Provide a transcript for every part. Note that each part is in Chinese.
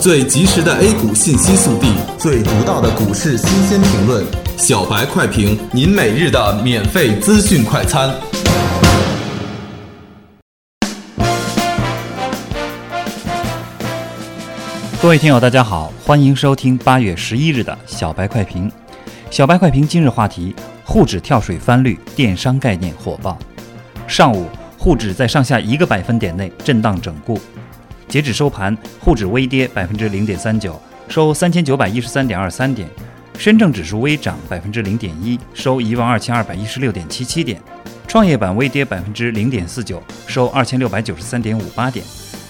最及时的 A 股信息速递，最独到的股市新鲜评论，小白快评，您每日的免费资讯快餐。各位听友，大家好，欢迎收听八月十一日的小白快评。小白快评今日话题：沪指跳水翻绿，电商概念火爆。上午，沪指在上下一个百分点内震荡整固。截止收盘，沪指微跌百分之零点三九，收三千九百一十三点二三点；深证指数微涨百分之零点一，收一万二千二百一十六点七七点；创业板微跌百分之零点四九，收二千六百九十三点五八点。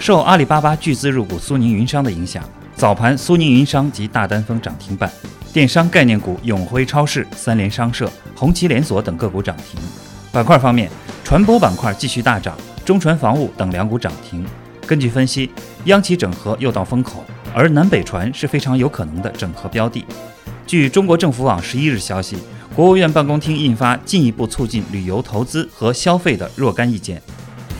受阿里巴巴巨资入股苏宁云商的影响，早盘苏宁云商及大丹峰涨停板，电商概念股永辉超市、三联商社、红旗连锁等个股涨停。板块方面，船舶板块继续大涨，中船防务等两股涨停。根据分析，央企整合又到风口，而南北船是非常有可能的整合标的。据中国政府网十一日消息，国务院办公厅印发进一步促进旅游投资和消费的若干意见。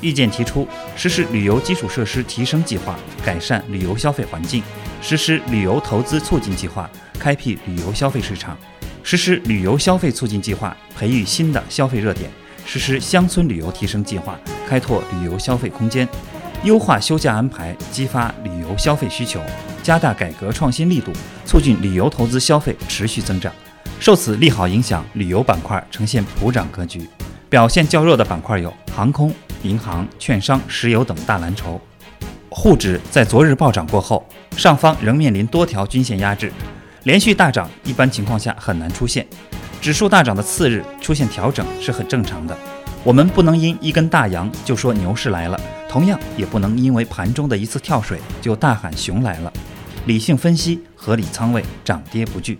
意见提出，实施旅游基础设施提升计划，改善旅游消费环境；实施旅游投资促进计划，开辟旅游消费市场；实施旅游消费促进计划，培育新的消费热点；实施乡村旅游提升计划，开拓旅游消费空间。优化休假安排，激发旅游消费需求，加大改革创新力度，促进旅游投资消费持续增长。受此利好影响，旅游板块呈现普涨格局。表现较弱的板块有航空、银行、券商、石油等大蓝筹。沪指在昨日暴涨过后，上方仍面临多条均线压制，连续大涨一般情况下很难出现。指数大涨的次日出现调整是很正常的。我们不能因一根大阳就说牛市来了，同样也不能因为盘中的一次跳水就大喊熊来了。理性分析，合理仓位，涨跌不惧。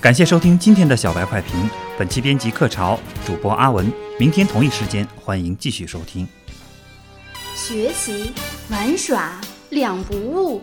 感谢收听今天的小白快评，本期编辑客潮，主播阿文。明天同一时间，欢迎继续收听。学习玩耍两不误，